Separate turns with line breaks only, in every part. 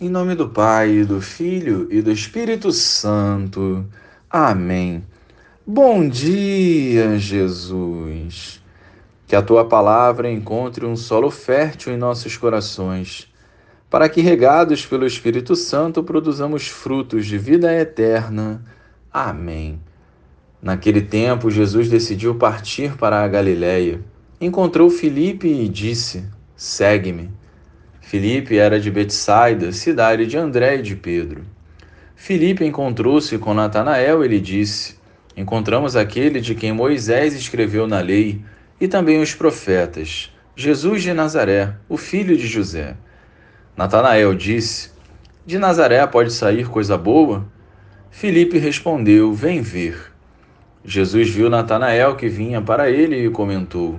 Em nome do Pai, do Filho e do Espírito Santo. Amém. Bom dia, Jesus. Que a tua palavra encontre um solo fértil em nossos corações, para que, regados pelo Espírito Santo, produzamos frutos de vida eterna. Amém. Naquele tempo, Jesus decidiu partir para a Galiléia. Encontrou Filipe e disse: Segue-me. Filipe era de Betsaida, cidade de André e de Pedro. Filipe encontrou-se com Natanael e lhe disse: Encontramos aquele de quem Moisés escreveu na lei e também os profetas, Jesus de Nazaré, o filho de José. Natanael disse: De Nazaré pode sair coisa boa? Filipe respondeu: Vem ver. Jesus viu Natanael que vinha para ele e comentou: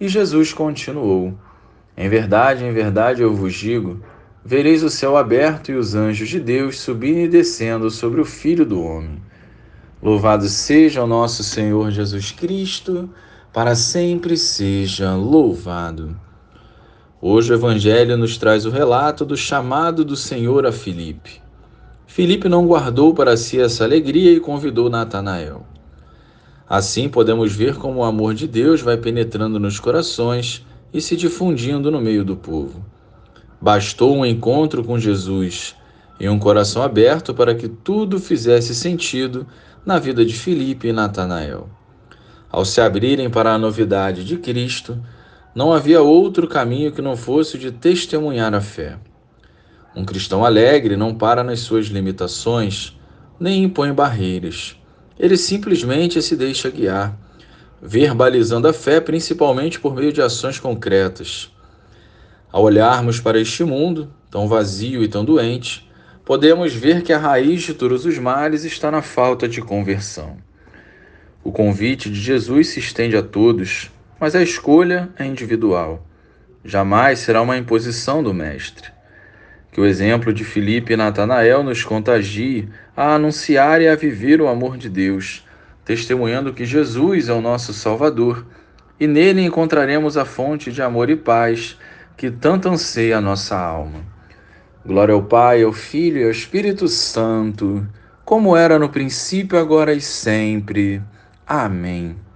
E Jesus continuou: Em verdade, em verdade eu vos digo: vereis o céu aberto e os anjos de Deus subindo e descendo sobre o Filho do Homem. Louvado seja o nosso Senhor Jesus Cristo, para sempre seja louvado. Hoje o Evangelho nos traz o relato do chamado do Senhor a Filipe. Filipe não guardou para si essa alegria e convidou Natanael. Assim podemos ver como o amor de Deus vai penetrando nos corações e se difundindo no meio do povo. Bastou um encontro com Jesus e um coração aberto para que tudo fizesse sentido na vida de Filipe e Natanael. Ao se abrirem para a novidade de Cristo, não havia outro caminho que não fosse o de testemunhar a fé. Um cristão alegre não para nas suas limitações, nem impõe barreiras ele simplesmente se deixa guiar, verbalizando a fé principalmente por meio de ações concretas. Ao olharmos para este mundo, tão vazio e tão doente, podemos ver que a raiz de todos os males está na falta de conversão. O convite de Jesus se estende a todos, mas a escolha é individual. Jamais será uma imposição do Mestre. Que o exemplo de Filipe e Natanael nos contagie a anunciar e a viver o amor de Deus, testemunhando que Jesus é o nosso Salvador e nele encontraremos a fonte de amor e paz que tanto anseia a nossa alma. Glória ao Pai, ao Filho e ao Espírito Santo, como era no princípio, agora e sempre. Amém.